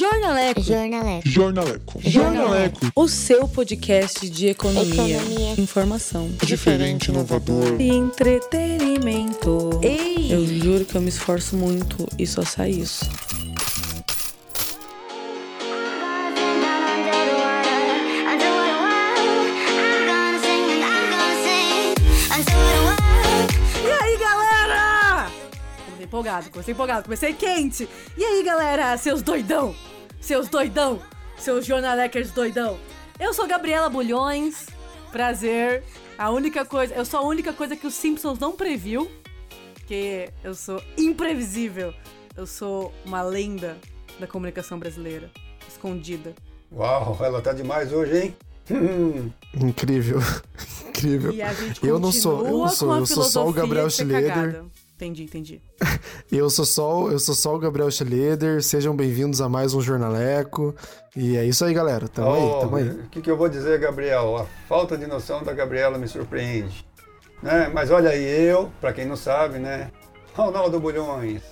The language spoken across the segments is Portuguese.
Jornaleco. Jornaleco. Jornaleco. Jornaleco. O seu podcast de economia, Economia. informação Diferente, inovador. e entretenimento. Ei! Eu juro que eu me esforço muito e só sai isso. Empolgado, comecei empolgado, comecei quente. E aí, galera, seus doidão? Seus doidão? Seus jornalecers doidão? Eu sou Gabriela Bulhões. Prazer. A única coisa, eu sou a única coisa que os Simpsons não previu, que eu sou imprevisível. Eu sou uma lenda da comunicação brasileira, escondida. Uau, ela tá demais hoje, hein? Hum, Incrível. Incrível. E a gente Eu não sou- eu não sou, eu sou só o Gabriel Schleder. Entendi, entendi. Eu sou só, eu sou só o Gabriel Schleder. Sejam bem-vindos a mais um Jornaleco. E é isso aí, galera. Tamo aí, tamo aí. O que, que eu vou dizer, Gabriel? A falta de noção da Gabriela me surpreende. Né? Mas olha aí, eu, pra quem não sabe, né? Ronaldo Bulhões,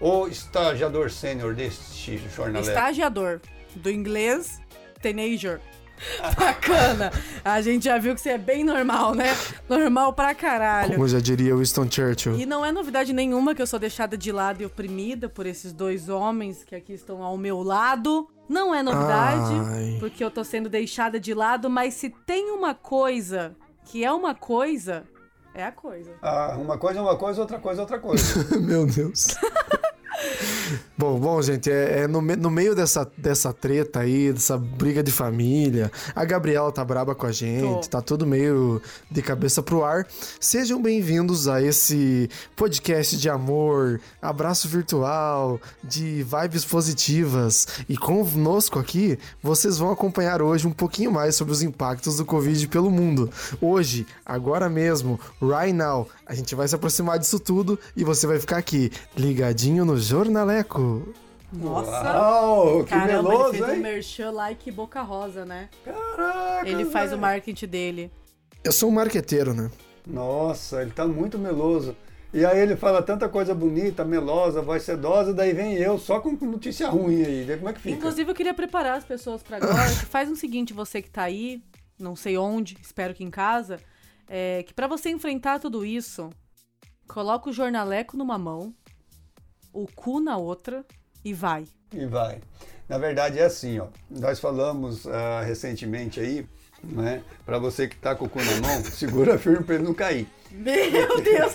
o estagiador sênior deste jornaleco. Estagiador. Do inglês, teenager. Bacana. A gente já viu que você é bem normal, né? Normal pra caralho. Como já diria Winston Churchill. E não é novidade nenhuma que eu sou deixada de lado e oprimida por esses dois homens que aqui estão ao meu lado. Não é novidade, Ai. porque eu tô sendo deixada de lado, mas se tem uma coisa que é uma coisa, é a coisa. Ah, uma coisa é uma coisa, outra coisa é outra coisa. Meu Deus. bom, bom, gente, é, é no, me- no meio dessa, dessa treta aí, dessa briga de família, a Gabriela tá braba com a gente, Tô. tá tudo meio de cabeça pro ar. Sejam bem-vindos a esse podcast de amor, abraço virtual, de vibes positivas. E conosco aqui, vocês vão acompanhar hoje um pouquinho mais sobre os impactos do Covid pelo mundo. Hoje, agora mesmo, right now, a gente vai se aproximar disso tudo e você vai ficar aqui, ligadinho no Jornaleco. Nossa! Uau, que Caramba, meloso, ele fez um hein? merchan like Boca Rosa, né? Caraca, Ele faz o velho. marketing dele. Eu sou um marqueteiro, né? Nossa, ele tá muito meloso. E aí ele fala tanta coisa bonita, melosa, voz sedosa, daí vem eu só com notícia ruim aí. Vê como é que fica. Inclusive, eu queria preparar as pessoas pra agora. que faz o seguinte, você que tá aí, não sei onde, espero que em casa, é, que pra você enfrentar tudo isso, coloca o jornaleco numa mão, o cu na outra e vai. E vai. Na verdade é assim, ó. Nós falamos ah, recentemente aí, né? Para você que tá com o cu na mão, segura firme para ele não cair. Meu Deus!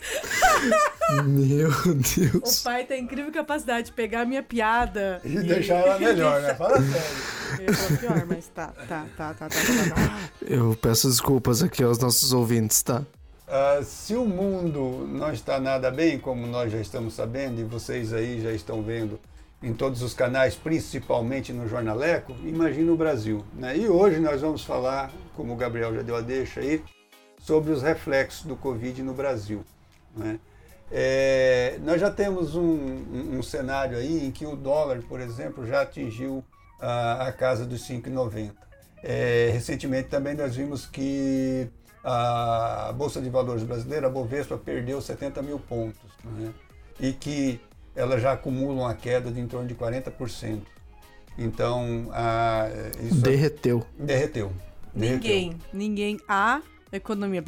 Meu O Deus. pai tem incrível capacidade de pegar a minha piada E deixar ela melhor, né? Fala sério. Eu pior, mas tá, tá, tá, tá, tá, tá, tá. Eu peço desculpas aqui aos nossos ouvintes, tá? Ah, se o mundo não está nada bem, como nós já estamos sabendo, e vocês aí já estão vendo em todos os canais, principalmente no Jornaleco, imagina o Brasil. Né? E hoje nós vamos falar, como o Gabriel já deu a deixa aí, sobre os reflexos do Covid no Brasil. né? É, nós já temos um, um- cenário aí em que o dólar, por exemplo, já atingiu a, a casa dos 5,90. É, recentemente também nós vimos que a Bolsa de Valores brasileira, a Bovespa, perdeu 70 mil pontos né? e que ela já acumula uma queda de em torno de 40%. Então, a, isso Derreteu. derreteu. derreteu. Ninguém, ninguém. A economia.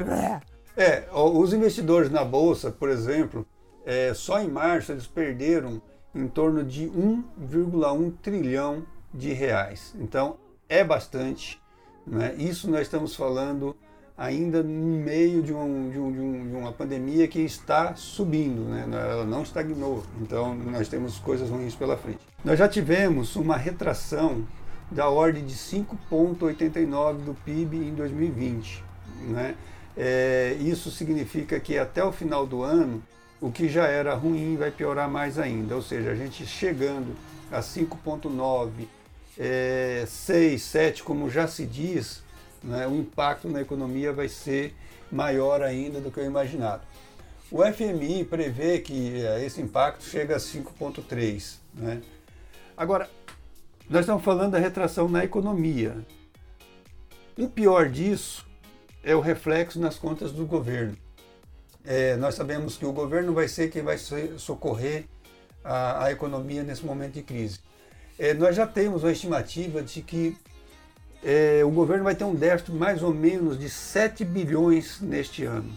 É, os investidores na bolsa, por exemplo, é, só em março eles perderam em torno de 1,1 trilhão de reais. Então é bastante. Né? Isso nós estamos falando ainda no meio de, um- de um- de um- de uma pandemia que está subindo, né? ela não estagnou. Então nós temos coisas ruins pela frente. Nós já tivemos uma retração da ordem de 5,89 do PIB em 2020. Né? É, isso significa que até o final do ano, o que já era ruim vai piorar mais ainda. Ou seja, a gente chegando a 5,9, é, 6, 7, como já se diz, né, o impacto na economia vai ser maior ainda do que o imaginado. O FMI prevê que eh, esse impacto chega a 5,3. Né? Agora, nós estamos falando da retração na economia. O pior disso é o reflexo nas contas do governo. É, nós sabemos que o governo vai ser quem vai so- socorrer a, a economia nesse momento de crise. é, nós já temos uma estimativa de que é, o governo vai ter um déficit mais ou menos de 7 bilhões neste ano.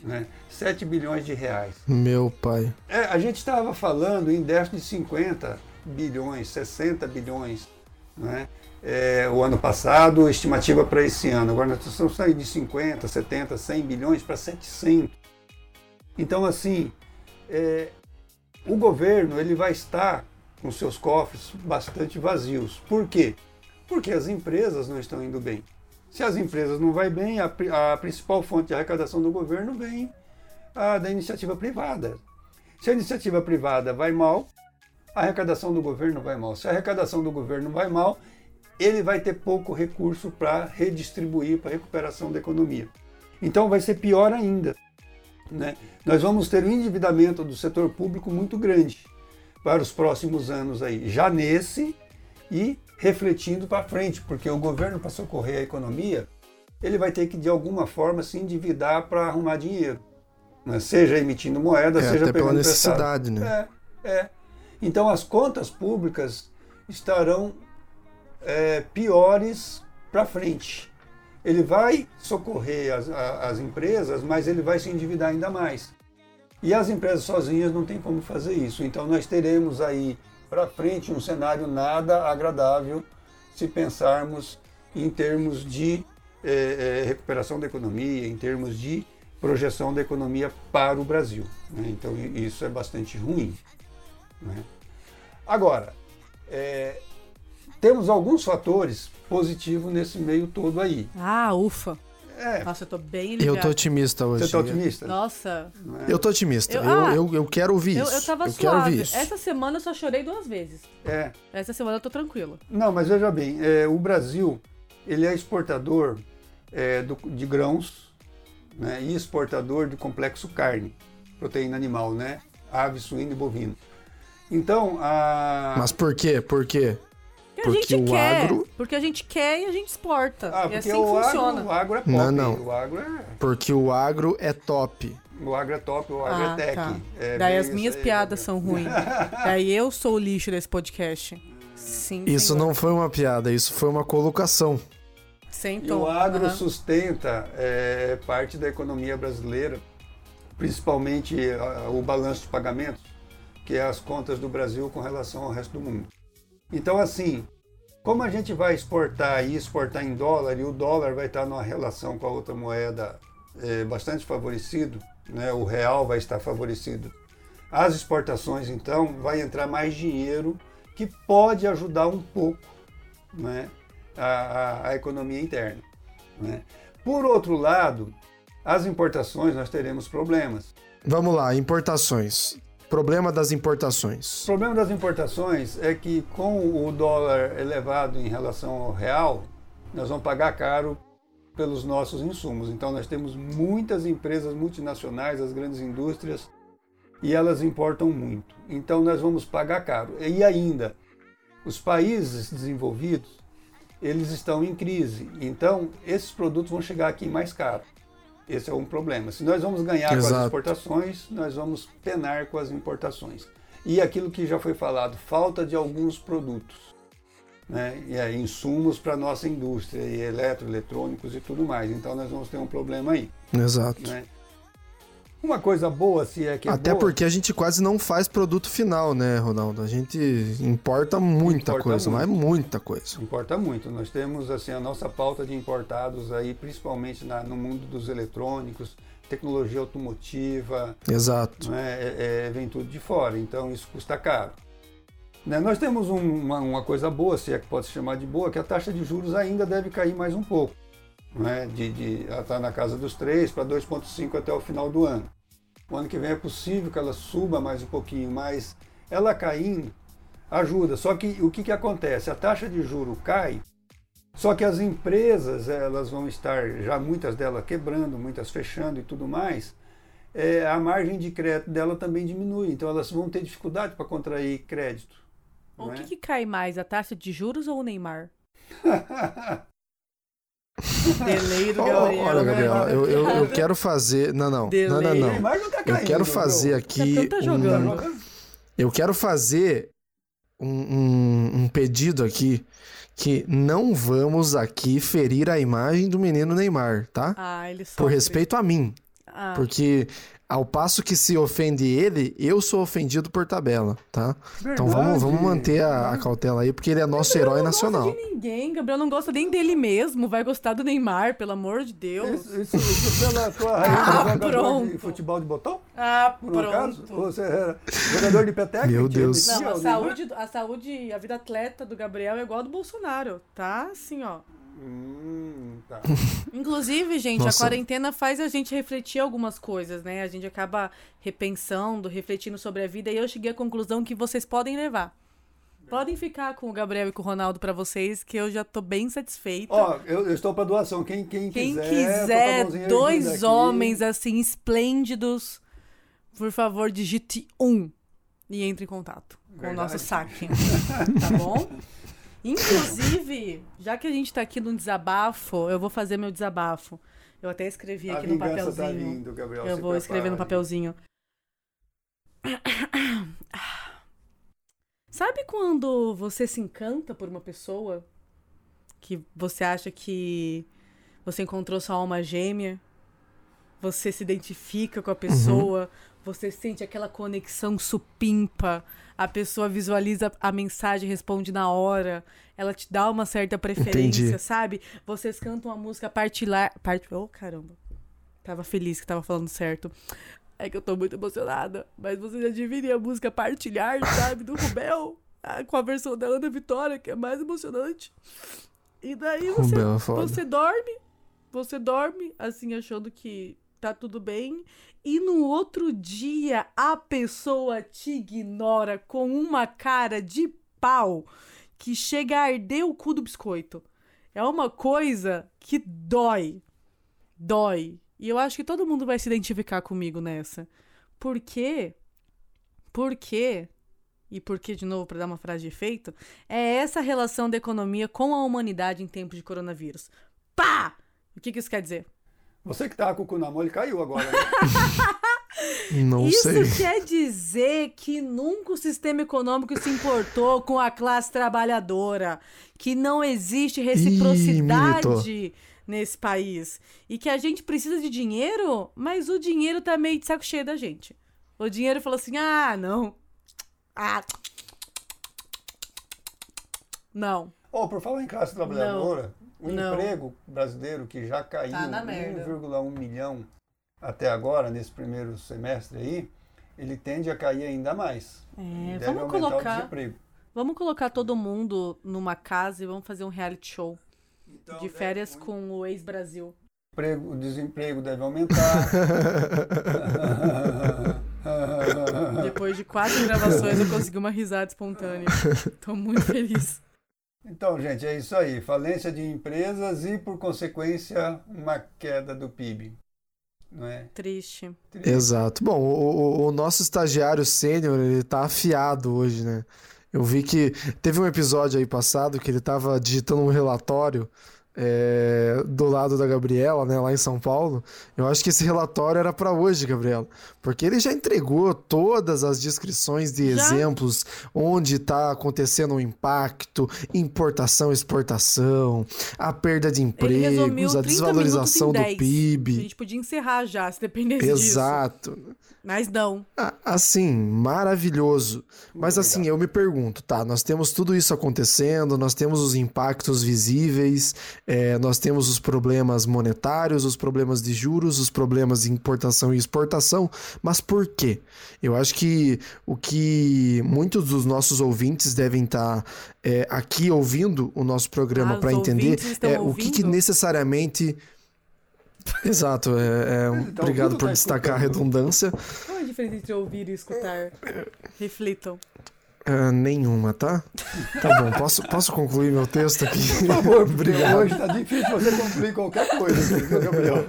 Né? 7 bilhões de reais. Meu pai. É, a gente estava falando em déficit de 50 bilhões, 60 bilhões. Né? É, o ano passado, estimativa para esse ano. Agora nós estamos saindo de 50, 70, 100 bilhões para 700. Então, assim, é, o governo ele vai estar com seus cofres bastante vazios. Por quê? Porque as empresas não estão indo bem. Se as empresas não vão bem, a, a principal fonte de arrecadação do governo vem a, da iniciativa privada. Se a iniciativa privada vai mal, a arrecadação do governo vai mal. Se a arrecadação do governo vai mal, ele vai ter pouco recurso para redistribuir para a recuperação da economia. Então vai ser pior ainda. Né? Nós vamos ter um endividamento do setor público muito grande para os próximos anos aí, já nesse e refletindo para frente, porque o governo para socorrer a economia, ele vai ter que de alguma forma se endividar para arrumar dinheiro, né? seja emitindo moeda, É, seja até pela necessidade, né? É, é. Então as contas públicas estarão é, piores para frente. Ele vai socorrer as, as empresas, mas ele vai se endividar ainda mais. E as empresas sozinhas não tem como fazer isso. Então nós teremos aí para frente um cenário nada agradável se pensarmos em termos de eh, eh, recuperação da economia, em termos de projeção da economia para o Brasil. né? Então isso é bastante ruim. né? Agora, eh, temos alguns fatores positivos nesse meio todo aí. Ah, ufa. É, Nossa, eu tô bem Eu aliviada. tô otimista hoje. você está otimista? Nossa, é? Eu tô otimista. Eu- Eu, ah, eu, eu quero ouvir eu, isso. eu tava quero ouvir suave. isso. Essa semana eu só chorei duas vezes. É. Essa semana eu tô tranquila. Não, mas veja bem, é, o Brasil ele é exportador é, do- de grãos né, e exportador de complexo carne, proteína animal, né? Ave, suíno e bovino. Então, a... Mas por quê? Por quê? Porque, Porque a gente o quer. agro- Porque a gente quer e a gente exporta. Ah, e porque assim o funciona. agro, o agro é pop. Não, não. O agro é, Porque o agro é top. o agro é top, o agro Ah, é tech. tá. É Daí as minhas aí, piadas né? são ruins. Daí eu sou o lixo desse podcast. Sim. Isso senhor. não foi uma piada, isso foi uma colocação. Sem E o agro Aham. sustenta é, parte da economia brasileira, principalmente o balanço de pagamentos, que é as contas do Brasil com relação ao resto do mundo. Então, assim, como a gente vai exportar e exportar em dólar, e o dólar vai estar numa relação com a outra moeda é, bastante favorecido, né, o real vai estar favorecido, as exportações, então, vai entrar mais dinheiro que pode ajudar um pouco né, a, a- a economia interna. né. Por outro lado, as importações nós teremos problemas. Vamos lá, importações. Problema das O importações. problema das importações é que com o dólar elevado em relação ao real, nós vamos pagar caro pelos nossos insumos. Então nós temos muitas empresas multinacionais, as grandes indústrias, e elas importam muito. Então nós vamos pagar caro. E ainda, os países desenvolvidos, eles estão em crise. Então esses produtos vão chegar aqui mais caro. Esse é um problema. Se nós vamos ganhar com as Exato. exportações, nós vamos penar com as importações. E aquilo que já foi falado, falta de alguns produtos, né? e aí, insumos para a nossa indústria, e eletroeletrônicos e tudo mais. Então nós vamos ter um problema aí. Exato. Né? Uma coisa boa, se é que é Até boa, porque a gente quase não faz produto final, né, Ronaldo? A gente importa muita Importa coisa, muito. mas muita coisa. Importa muito. Nós temos assim a nossa pauta de importados aí, principalmente na- no mundo dos eletrônicos, tecnologia automotiva, Exato. né, é- é- vem tudo de fora, então isso custa caro. Né, Nós temos um- uma, uma coisa boa, se é que pode se chamar de boa, que a taxa de juros ainda deve cair mais um pouco. Né, de, de, ela está na casa dos 3 para 2,5 até o final do ano. O ano que vem é possível que ela suba mais um pouquinho, mas ela caindo ajuda. Só que o que, que acontece? A taxa de juro cai, só que as empresas elas vão estar, já muitas delas quebrando, muitas fechando e tudo mais, é, a margem de crédito dela também diminui. Então elas vão ter dificuldade para contrair crédito. O não que, é? que cai mais, a taxa de juros ou o Neymar? Delay do Gabriel. Olha, né? Gabriela, eu, eu, eu quero fazer. Não, não. Não, não, Delay. não. Neymar não tá Eu quero fazer É aqui. tá um-. Eu quero fazer um, um, um pedido aqui que não vamos aqui ferir a imagem do menino Neymar, tá? Ah, ele Por sofre. respeito a mim. Ah, Porque ao passo que se ofende ele, eu sou ofendido por tabela, tá? Então vamos, vamos manter a, a cautela aí, porque ele é nosso herói não nacional. gosta de ninguém. Gabriel não gosta nem dele mesmo. Vai gostar do Neymar, pelo amor de Deus. Isso, isso, isso pela tua raiz Ah, de jogador pronto. de futebol de botão? Ah, Por um acaso? pronto. Ou você era jogador de peteca? Meu Deus. Não, a saúde, a saúde, a vida atleta do Gabriel é igual a do Bolsonaro, tá? Assim, ó. Hum, tá. Inclusive, gente, Nossa. a quarentena faz a gente refletir algumas coisas, né? A gente acaba repensando, refletindo sobre a vida e eu cheguei à conclusão que vocês podem levar. Podem ficar com o Gabriel e com o Ronaldo pra vocês, que eu já tô bem satisfeita. Ó, eu, eu estou para doação. Quem, quem, Quem quiser, quiser, dois homens assim esplêndidos, por favor, digite um e entre em contato com o Verdade. nosso saque. tá bom? Inclusive, já que a gente tá aqui no desabafo, eu vou fazer meu desabafo. Eu até escrevi A aqui no tá papelzinho. vindo, Gabriel. Eu vou escrever no prepare. papelzinho. Sabe quando você se encanta por uma pessoa? Que você acha que você encontrou sua alma gêmea? Você se identifica com a pessoa? Você sente aquela conexão supimpa? A pessoa visualiza a mensagem, responde na hora. Ela te dá uma certa preferência, Entendi. sabe? Vocês cantam uma música particular. Part... Oh, caramba. Tava feliz que tava falando certo. É que eu tô muito emocionada. Mas vocês já dividem a música Partilhar, sabe? Do Rubel. ah, Com a versão da Ana Vitória, que é mais emocionante. E daí você, é você dorme. Você dorme, assim, achando que tá tudo bem. E no outro dia, a pessoa te ignora com uma cara de pau que chega a arder o cu do biscoito. É uma coisa que dói. Dói. E eu acho que todo mundo vai se identificar comigo nessa. Por quê? Por quê? E por que, de novo, para dar uma frase de efeito? É essa relação da economia com a humanidade em tempos de coronavírus. Pá! O que, que isso quer dizer? Você que tava com o cu na mão, ele caiu agora. né? Não Isso sei. quer dizer que nunca o sistema econômico se importou com a classe trabalhadora, que não existe reciprocidade nesse país e que a gente precisa de dinheiro, mas o dinheiro tá meio de saco cheio da gente. O dinheiro falou assim: "Ah, não. Ah. Não. Ó, por falar em classe trabalhadora, o Não. emprego brasileiro que já caiu Tá na merda. 1,1 milhão até agora, nesse primeiro semestre aí, ele tende a cair ainda mais. É, Deve vamos aumentar o colocar, desemprego. vamos colocar todo mundo numa casa e vamos fazer um reality show Então, de deve- férias com o ex-Brasil. emprego- o desemprego deve aumentar. Depois de quatro gravações, eu consegui uma risada espontânea. Tô muito feliz. Então, gente, é isso aí. Falência de empresas e, por consequência, uma queda do PIB. Não é? Triste. Exato. Bom, o, o- o nosso estagiário sênior, ele tá afiado hoje, né? Eu vi que teve um episódio aí passado que ele tava digitando um relatório é, do lado da Gabriela, né, lá em São Paulo. Eu acho que esse relatório era pra hoje, Gabriela, porque ele já entregou todas as descrições de Já? exemplos onde tá acontecendo o impacto, importação, exportação, a perda de empregos, a 30 desvalorização do 10. A PIB. gente podia encerrar já, se dependesse disso. Exato. Mas não. Ah, Assim, maravilhoso. Mas assim, eu me pergunto, tá? Nós temos tudo isso acontecendo, nós temos os impactos visíveis, é, nós temos os problemas monetários, os problemas de juros, os problemas de importação e exportação, mas por quê? Eu acho que o que muitos dos nossos ouvintes devem estar aqui ouvindo o nosso programa Ah, para entender é o que, que ouvindo? necessariamente. Exato, é, é, um- Tá obrigado ouvindo, por tá destacar a escutando. redundância. Qual é a diferença entre ouvir e escutar? Reflitam. Ah, nenhuma, tá? Tá bom, posso, posso concluir meu texto aqui? Por favor, Obrigado. hoje tá difícil você concluir qualquer coisa, viu, Gabriel.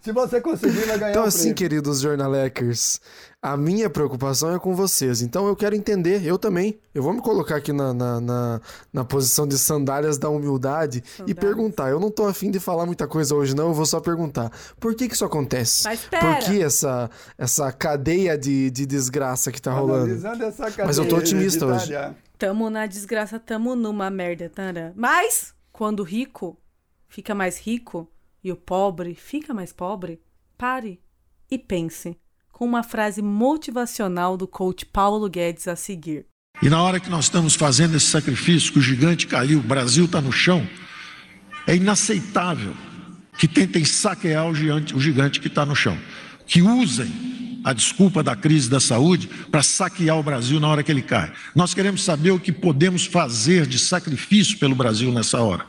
Se você conseguir, vai ganhar Então, um assim, prêmio. queridos jornaleckers, a minha preocupação é com vocês. Então, eu quero entender, eu também. Eu vou me colocar aqui na, na, na, na posição de sandálias da humildade e Sandálias. perguntar. Eu não tô afim de falar muita coisa hoje, não. Eu vou só perguntar. Por que que isso acontece? Mas espera. Por que essa, essa cadeia de, de desgraça que tá rolando? Essa Mas eu tô cadeia otimista hoje. tamo na desgraça, tamo numa merda. Tara. Mas, quando o rico fica mais rico e o pobre fica mais pobre, pare e pense com uma frase motivacional do coach Paulo Guedes a seguir. E na hora que nós estamos fazendo esse sacrifício, que o gigante caiu, o Brasil está no chão, é inaceitável que tentem saquear o gigante, o gigante que está no chão, que usem a desculpa da crise da saúde para saquear o Brasil na hora que ele cai. Nós queremos saber o que podemos fazer de sacrifício pelo Brasil nessa hora,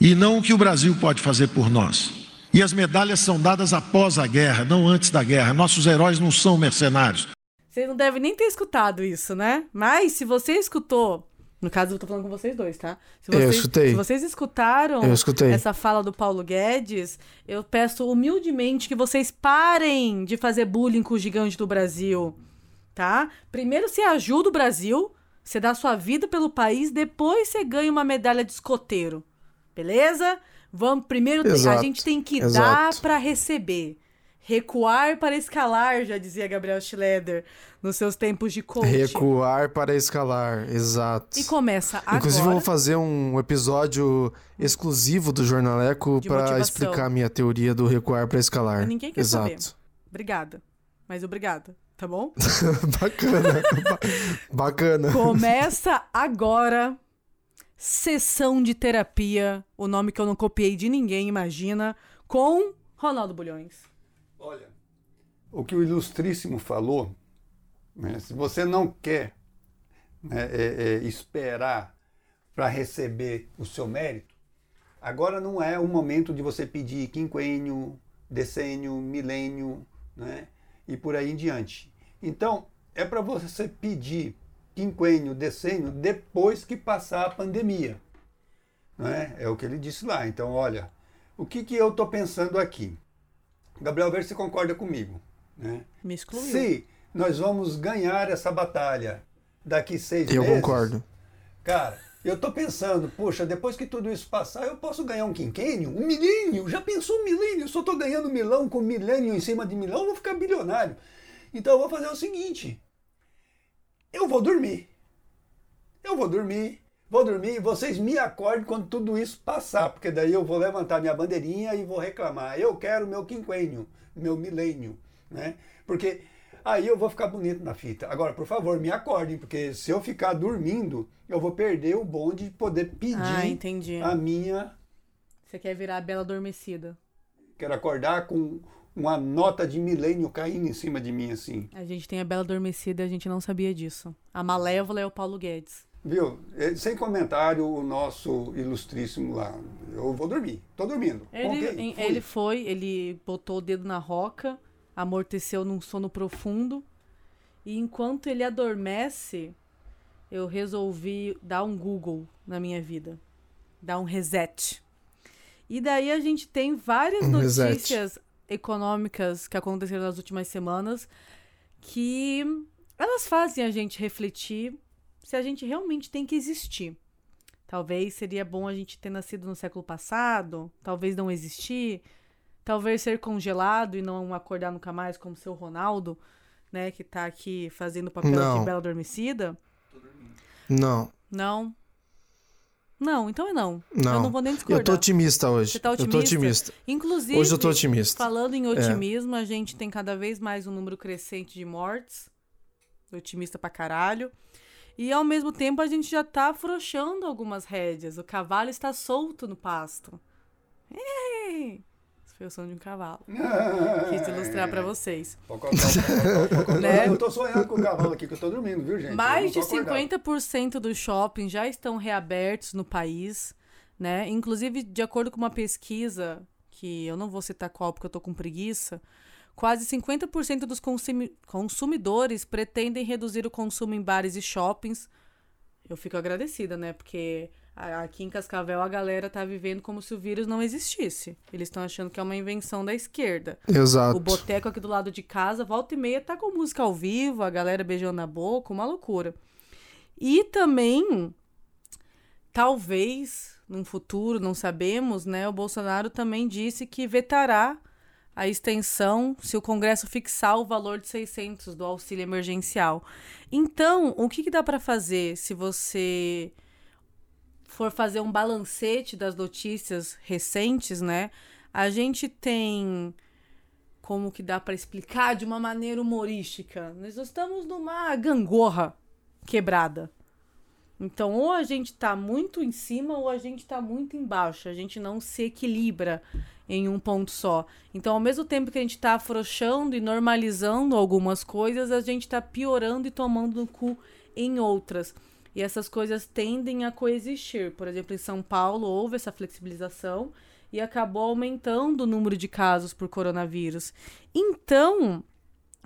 e não o que o Brasil pode fazer por nós. E as medalhas são dadas após a guerra, não antes da guerra. Nossos heróis não são mercenários. Vocês não devem nem ter escutado isso, né? Mas se você escutou, no caso eu tô falando com vocês dois, tá? Se Eu vocês, escutei. Se vocês escutaram Eu escutei. essa fala do Paulo Guedes, eu peço humildemente que vocês parem de fazer bullying com o gigante do Brasil, tá? Primeiro você ajuda o Brasil, você dá sua vida pelo país, depois você ganha uma medalha de escoteiro. Beleza? Vamos primeiro a Exato, gente tem que exato. dar para receber. Recuar para escalar, já dizia Gabriel Schroeder nos seus tempos de coach. Recuar para escalar, exato. E começa agora. Inclusive, eu vou fazer um episódio exclusivo do Jornaleco para explicar a minha teoria do recuar para escalar. Ninguém quer Exato. saber. Obrigada. Mas obrigada, tá bom? Bacana. Ba- Bacana. Começa agora sessão de terapia, o nome que eu não copiei de ninguém, imagina, com Ronaldo Bulhões. Olha, o que o Ilustríssimo falou, né, se você não quer né, é, é, esperar para receber o seu mérito, agora não é o momento de você pedir quinquênio, decênio, milênio, né, e por aí em diante. Então, é para você pedir quinquênio, decênio depois que passar a pandemia. Né? É o que ele disse lá. Então, olha, o que, que eu estou pensando aqui? Gabriel, vê se você concorda comigo. Né? Me excluiu. Se nós vamos ganhar essa batalha daqui seis Eu meses. concordo. Cara, eu tô pensando, poxa, depois que tudo isso passar, eu posso ganhar um quinquênio? Um milênio? Já pensou um milênio? Eu só tô ganhando milão com milênio em cima de milão, eu vou ficar bilionário. Então eu vou fazer o seguinte: eu vou dormir. Eu vou dormir. Vou dormir, vocês me acordem quando tudo isso passar, porque daí eu vou levantar minha bandeirinha e vou reclamar. Eu quero meu quinquênio, meu milênio, né? Porque aí eu vou ficar bonito na fita. Agora, por favor, me acordem, porque se eu ficar dormindo, eu vou perder o bonde de poder pedir Ah, a minha. Você quer virar a Bela Adormecida. Quero acordar com uma nota de milênio caindo em cima de mim assim. A gente tem a Bela Adormecida e a gente não sabia disso. A Malévola é o Paulo Guedes. Viu? Eh, Sem comentário, o nosso ilustríssimo lá. Eu vou dormir. Tô dormindo. Ele, Ok, em- fui. ele foi, ele botou o dedo na roca, amorteceu num sono profundo. E enquanto ele adormece, eu resolvi dar um Google na minha vida. Dar um reset. E daí a gente tem várias Um reset. Econômicas que aconteceram nas últimas semanas que elas fazem a gente refletir se a gente realmente tem que existir. Talvez seria bom a gente ter nascido no século passado, talvez não existir, talvez ser congelado e não acordar nunca mais, como seu Ronaldo, né, que tá aqui fazendo o papel Não. de bela adormecida. Não, Não. Não, então é não. não. Eu não vou nem discordar. Eu tô otimista hoje. Você tá Eu tô otimista? otimista. Inclusive, Hoje eu tô otimista. É. falando em otimismo, a gente tem cada vez mais um número crescente de mortes. Otimista pra caralho. E ao mesmo tempo a gente já tá afrouxando algumas rédeas. O cavalo está solto no pasto. Ei! Foi o som de um cavalo. Quis ilustrar pra vocês. Pocotó, pocotó, pocotó. Né? Eu tô sonhando com o cavalo aqui, que eu tô dormindo, viu, gente? Mais de Eu não tô acordado. 50% dos shoppings já estão reabertos no país, né? Inclusive, de acordo com uma pesquisa, que eu não vou citar qual porque eu tô com preguiça, quase 50% dos consumi- consumidores pretendem reduzir o consumo em bares e shoppings. Eu fico agradecida, né? Porque aqui em Cascavel a galera tá vivendo como se o vírus não existisse. Eles estão achando que é uma invenção da esquerda. Exato. O boteco aqui do lado de casa, volta e meia, tá com música ao vivo, a galera beijando na boca, uma loucura. E também, talvez, num futuro, não sabemos, né? O Bolsonaro também disse que vetará a extensão se o Congresso fixar o valor de 600 do auxílio emergencial. Então, o que, que dá para fazer se você for fazer um balancete das notícias recentes, né? A gente tem como que dá para explicar de uma maneira humorística. Nós estamos numa gangorra quebrada. Então, ou a gente tá muito em cima ou a gente tá muito embaixo. A gente não se equilibra em um ponto só. Então, ao mesmo tempo que a gente tá afrouxando e normalizando algumas coisas, a gente tá piorando e tomando no cu em outras. E essas coisas tendem a coexistir. Por exemplo, em São Paulo houve essa flexibilização e acabou aumentando o número de casos por coronavírus. Então,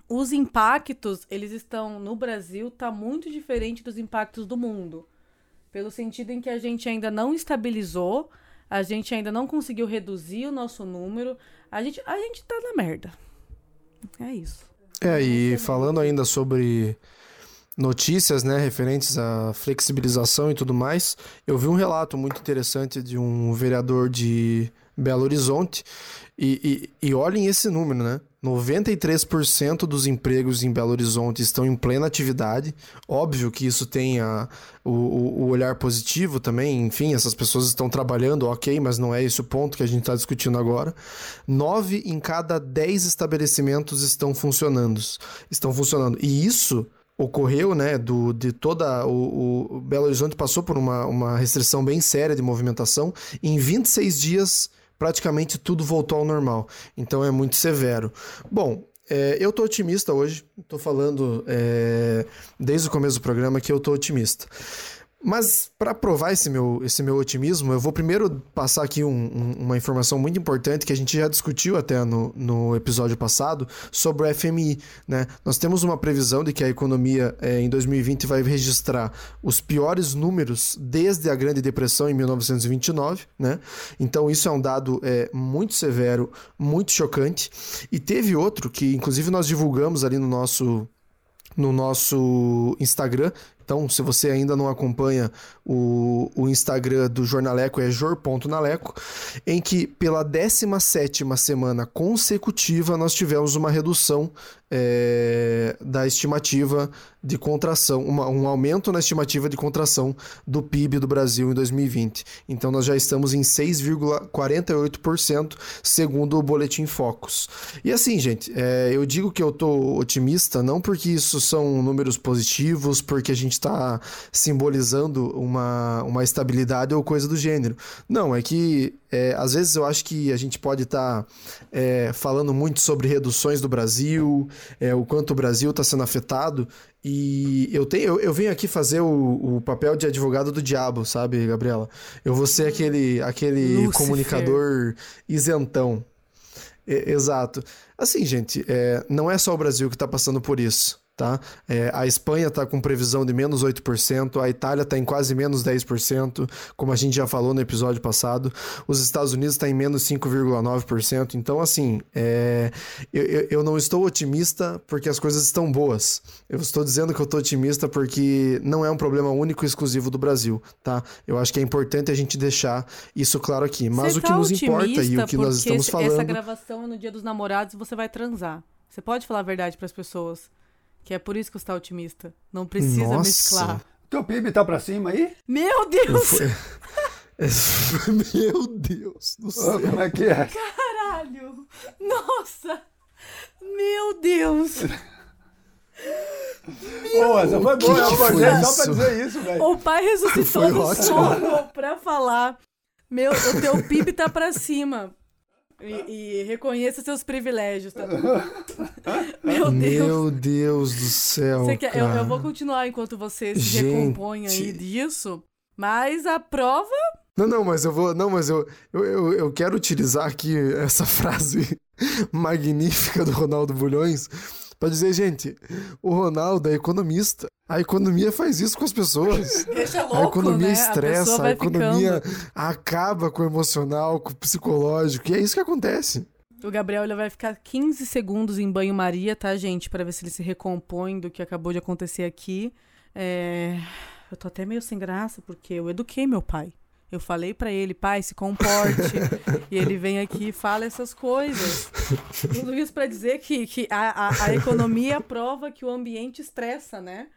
os impactos, eles estão no Brasil, tá muito diferente dos impactos do mundo. Pelo sentido em que a gente ainda não estabilizou, a gente ainda não conseguiu reduzir o nosso número, a gente, a gente tá na merda. É isso. É, e falando ainda sobre notícias, né, referentes à flexibilização e tudo mais, eu vi um relato muito interessante de um vereador de Belo Horizonte e, e, e olhem esse número, né? 93% dos empregos em Belo Horizonte estão em plena atividade. Óbvio que isso tem a, o, o, olhar positivo também. Enfim, essas pessoas estão trabalhando, ok, mas não é esse o ponto que a gente está discutindo agora. Nove em cada dez estabelecimentos estão funcionando. Estão funcionando. E isso ocorreu, né, do, de toda o, o, Belo Horizonte passou por uma, uma restrição bem séria de movimentação. Em 26 dias, praticamente tudo voltou ao normal. Então é muito severo. Bom, é, eu tô otimista hoje. Tô falando é, desde o começo do programa que eu tô otimista. Mas para provar esse meu, esse meu otimismo, eu vou primeiro passar aqui um, um, uma informação muito importante que a gente já discutiu até no, no episódio passado sobre o FMI. Né? Nós temos uma previsão de que a economia é, em 2020 vai registrar os piores números desde a Grande Depressão em 1929. Né? Então isso é um dado é, muito severo, muito chocante. E teve outro que, inclusive, nós divulgamos ali no nosso no nosso Instagram, então, se você ainda não acompanha o, o Instagram do Jornaleco, é jor.naleco, em que pela 17 semana consecutiva nós tivemos uma redução é, da estimativa de contração, uma, um aumento na estimativa de contração do PIB do Brasil em 2020. Então nós já estamos em 6,48%, segundo o Boletim Focus. E assim, gente, é, eu digo que eu estou otimista não porque isso são números positivos, porque a gente está simbolizando uma, uma estabilidade ou coisa do gênero. Não, é que é, às vezes eu acho que a gente pode estar tá, é, falando muito sobre reduções do Brasil, é, o quanto o Brasil está sendo afetado. E eu, tenho, eu, eu venho aqui fazer o, o, papel de advogado do diabo, sabe, Gabriela? Eu vou ser aquele, aquele comunicador isentão. exato. Assim, gente, é, não é só o Brasil que está passando por isso. Tá? É, a Espanha está com previsão de menos 8%, a Itália está em quase menos 10%, como a gente já falou no episódio passado. Os Estados Unidos está em menos 5,9%. Então, assim, é, eu, eu não estou otimista porque as coisas estão boas. Eu estou dizendo que eu estou otimista porque não é um problema único e exclusivo do Brasil. Tá? Eu acho que é importante a gente deixar isso claro aqui. Mas o que tá nos importa e o que nós estamos falando. Essa gravação é no dia dos namorados e você vai transar. Você pode falar a verdade para as pessoas. Que é por isso que você está otimista. Não precisa Nossa. mesclar. Teu PIB tá pra cima aí? Meu Deus! Meu Deus do céu. como é que é? Caralho! Nossa! Meu Deus! Meu... essa foi boa, eu acordei só pra dizer isso, velho. O pai ressuscitou do sono pra falar. Meu, o teu PIB tá pra cima. E, e, reconheça seus privilégios, tá? Meu Deus. Meu Deus do céu. Quer, eu, eu, vou continuar enquanto você se Gente. recompõe aí disso. Mas a prova. Não, não, mas eu vou. Não, mas eu, eu, eu, eu quero utilizar aqui essa frase magnífica do Ronaldo Bulhões para dizer, gente, o Ronaldo é economista. A economia faz isso com as pessoas. Deixa louco, a economia né? estressa, a, a economia ficando. acaba com o emocional, com o psicológico. E é isso que acontece. O Gabriel ele vai ficar 15 segundos em banho-maria, tá, gente? Para ver se ele se recompõe do que acabou de acontecer aqui. É... Eu tô até meio sem graça, porque eu eduquei meu pai. Eu falei para ele, pai, se comporte. e ele vem aqui e fala essas coisas. Tudo isso para dizer que, que a, a, a economia prova que o ambiente estressa, né?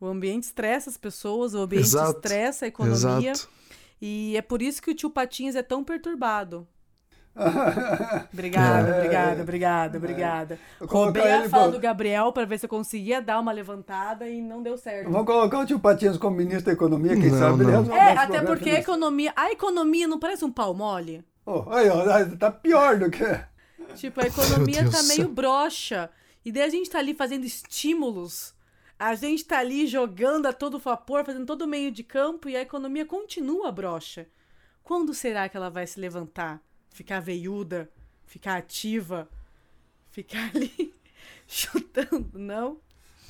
O ambiente estressa as pessoas, o ambiente Exato. estressa a economia. Exato. E é por isso que o tio Patinhas é tão perturbado. Obrigada, É. obrigada, obrigada, obrigada. Colocar Roubei a fala pra- do Gabriel para ver se eu conseguia dar uma levantada e não deu certo. Vamos colocar o tio Patinhas como ministro da Economia, quem Não, sabe não. É, até porque a economia, a economia não parece um pau mole? Oh, aí, ó, tá pior do que. Tipo, a economia tá meio broxa. E daí a gente tá ali fazendo estímulos. A gente tá ali jogando a todo vapor, fazendo todo o meio de campo e a economia continua broxa. Quando será que ela vai se levantar? Ficar veiuda? Ficar ativa? Ficar ali chutando? Não?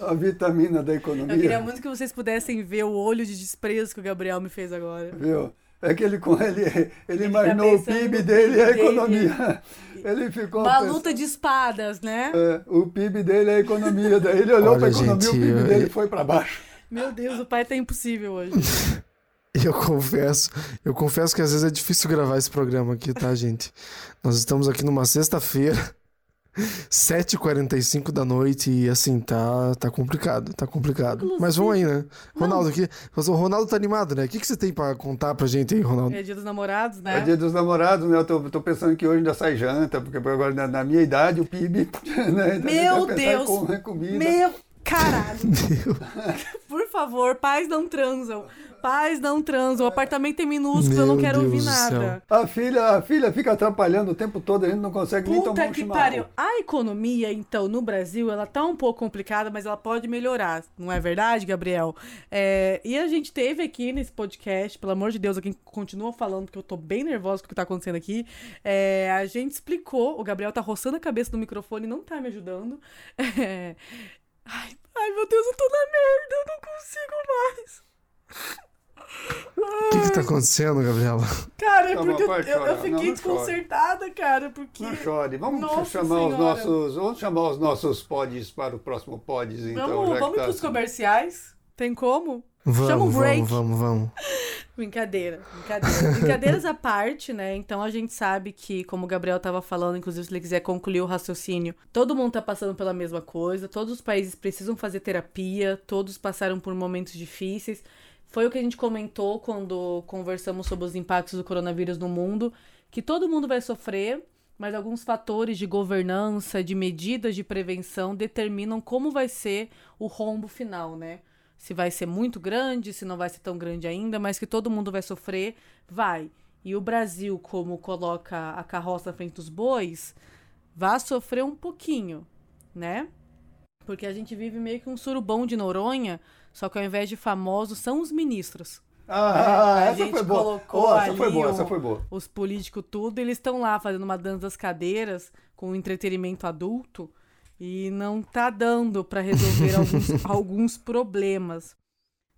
A vitamina da economia. Eu queria muito que vocês pudessem ver o olho de desprezo que o Gabriel me fez agora. Viu? É que ele, com- ele, ele imaginou o pensando PIB dele e a dele. economia. Ele ficou. Uma pensando- luta de espadas, né? É, o PIB dele é a economia. Daí ele olhou para a economia gente, o PIB eu- dele foi para baixo. Meu Deus, o pai tá impossível hoje. Eu confesso, eu confesso que às vezes é difícil gravar esse programa aqui, tá, gente? Nós estamos aqui numa sexta-feira, 7h45 da noite, e assim, tá, tá complicado, tá complicado. Mas vamos aí, né? Ronaldo aqui. O Ronaldo tá animado, né? O que, que você tem pra contar pra gente aí, Ronaldo? É dia dos namorados, É né? dia dos namorados, né? Eu tô, tô pensando que hoje ainda sai janta, porque agora na, na minha idade o PIB. Né? Meu Deus! com- comida. Meu caralho! Por favor, pais não transam. Pais não transam. O apartamento é minúsculo, eu não Meu quero ouvir Deus do céu. nada. A filha, a filha fica atrapalhando o tempo todo, a gente não consegue nem tomar Puta um que chimarrão. pariu. A economia, então, no Brasil, ela tá um pouco complicada, mas ela pode melhorar. Não é verdade, Gabriel? É, e a gente teve aqui nesse podcast, pelo amor de Deus, aqui continua falando, porque eu tô bem nervosa com o que tá acontecendo aqui. É, a gente explicou, o Gabriel tá roçando a cabeça no microfone e não tá me ajudando. É, ai, ai, meu Deus, eu tô na merda, eu não consigo mais. O que, que tá acontecendo, Gabriela? Cara, é Calma, porque eu, pode eu- eu. Não, fiquei não chore. desconcertada, cara, porque... Não chore. Vamos Nossa chamar os Senhora. nossos. Vamos chamar os nossos pods para o próximo pods, então. Vamos, vamos tá pros assim. comerciais? Tem como? Vamos, Chama um break. vamos, vamos, vamos. Brincadeira, brincadeira. Brincadeiras à parte, né? Então a gente sabe que, como o Gabriel tava falando, inclusive se ele quiser concluir o raciocínio, todo mundo tá passando pela mesma coisa, todos os países precisam fazer terapia, todos passaram por momentos difíceis. Foi o que a gente comentou quando conversamos sobre os impactos do coronavírus no mundo, que todo mundo vai sofrer, mas alguns fatores de governança, de medidas de prevenção determinam como vai ser o rombo final, né? Se vai ser muito grande, se não vai ser tão grande ainda, mas que todo mundo vai sofrer, vai. E o Brasil, como coloca a carroça na frente dos bois, vai sofrer um pouquinho, né? Porque a gente vive meio que um surubão de Noronha, só que ao invés de famosos, são os ministros. Ah, A essa foi Oh, essa foi boa, o- essa foi boa. Os políticos tudo, eles estão lá fazendo uma dança das cadeiras com entretenimento adulto e não tá dando para resolver alguns, alguns problemas,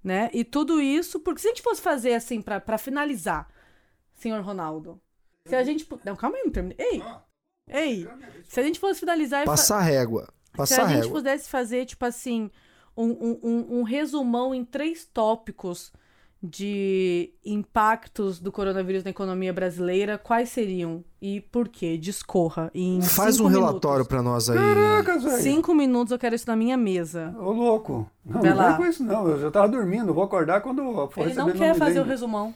né? E tudo isso, porque se a gente fosse fazer assim para finalizar, senhor Ronaldo, se a gente, não, calma aí, não terminei. Ei. Ei, se a gente fosse finalizar e fa- Passar régua. se Passar a gente régua. pudesse fazer, tipo assim, um, um, um, um resumão em três tópicos de impactos do coronavírus na economia brasileira, quais seriam? E por quê? Discorra. Em Faz um relatório pra nós aí. Caraca, velho. Cinco minutos eu quero isso na minha mesa. Ô, louco. Não, Vai não lá. vai com isso, não. Eu já tava dormindo, vou acordar quando for Ele não quer fazer o resumão.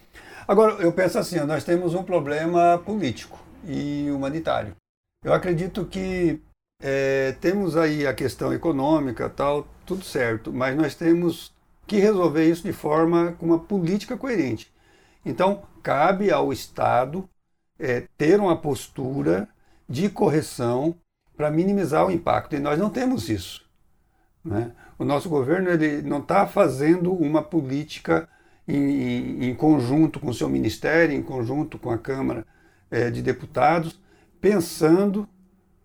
Agora, eu penso assim, nós temos um problema político e humanitário. Eu acredito que é, temos aí a questão econômica, tal, tudo certo, mas nós temos que resolver isso de forma com uma política coerente. Então, cabe ao Estado é, ter uma postura de correção para minimizar o impacto. E nós não temos isso. Né? O nosso governo ele não está fazendo uma política em, em- conjunto com o seu ministério, em conjunto com a Câmara eh, de Deputados, pensando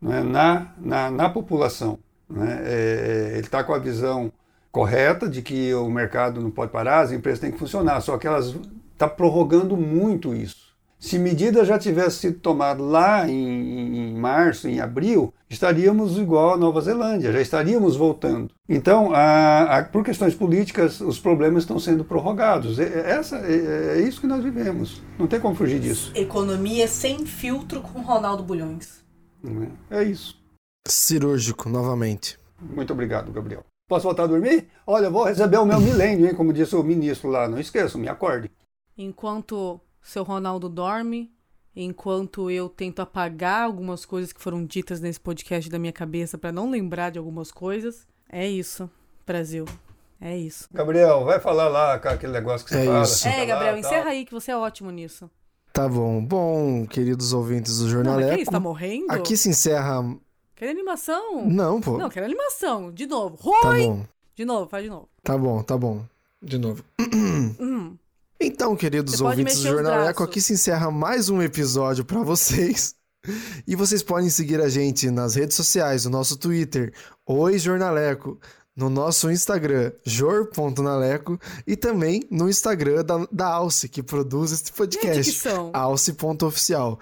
não é, na, na, na população. né? Eh, ele está com a visão correta de que o mercado não pode parar, as empresas têm que funcionar, só que elas está prorrogando muito isso. Se medidas já tivessem sido tomadas lá em, em, março, em abril, estaríamos igual à Nova Zelândia, já estaríamos voltando. Então, a, a, por questões políticas, os problemas estão sendo prorrogados. É, essa, é, é, isso que nós vivemos. Não tem como fugir disso. Economia sem filtro com Ronaldo Bulhões. É, é isso. Cirúrgico, novamente. Muito obrigado, Gabriel. Posso voltar a dormir? Olha, vou receber o meu milênio, hein? Como disse o ministro lá. Não esqueçam, me acorde. Enquanto seu Ronaldo dorme, enquanto eu tento apagar algumas coisas que foram ditas nesse podcast da minha cabeça para não lembrar de algumas coisas. É isso, Brasil. É isso. Gabriel, vai falar lá aquele negócio que você é fala. Isso. É, Gabriel, lá, encerra aí que você é ótimo nisso. Tá bom. Bom, queridos ouvintes do Jornaleco. Não, mas que tá morrendo? Aqui se encerra... Quer animação? Não, pô. Não, quero animação. De novo. Rui! Tá bom. De novo, faz de novo. Tá bom, tá bom. De novo. Hum. Então, queridos ouvintes do Jornaleco, aqui se encerra mais um episódio para vocês. E vocês podem seguir a gente nas redes sociais, no nosso Twitter, Oi Jornaleco, no nosso Instagram, jor.naleco, e também no Instagram da, da Alce, que produz este podcast, alce.oficial.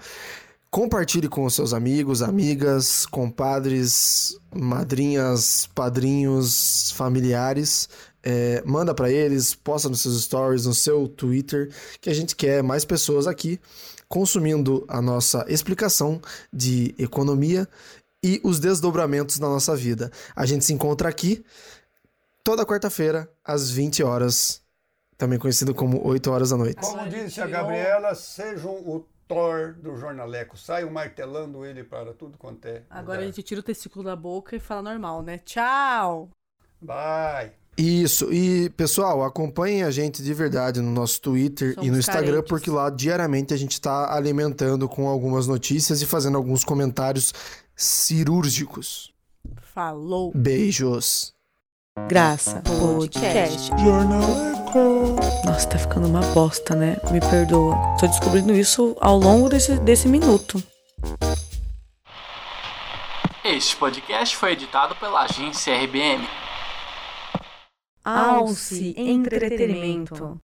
Compartilhe com os seus amigos, amigas, compadres, madrinhas, padrinhos, familiares é, manda para eles, posta nos seus stories, no seu Twitter, que a gente quer mais pessoas aqui consumindo a nossa explicação de economia e os desdobramentos da nossa vida. A gente se encontra aqui toda quarta-feira, às 20 horas, também conhecido como 8 horas da noite. Como disse a Gabriela, sejam o Thor do jornaleco, saiam martelando ele para tudo quanto é. Agora lugar. a gente tira o testículo da boca e fala normal, né? Tchau! Bye! Isso, e pessoal, acompanhem a gente de verdade no nosso Twitter Somos e no Instagram, carentes. porque lá diariamente a gente está alimentando com algumas notícias e fazendo alguns comentários cirúrgicos. Falou. Beijos. Graça Podcast. Jornaleco. Nossa, tá ficando uma bosta, né? Me perdoa. Tô descobrindo isso ao longo desse, desse minuto. Este podcast foi editado pela agência RBM. Alce Entretenimento.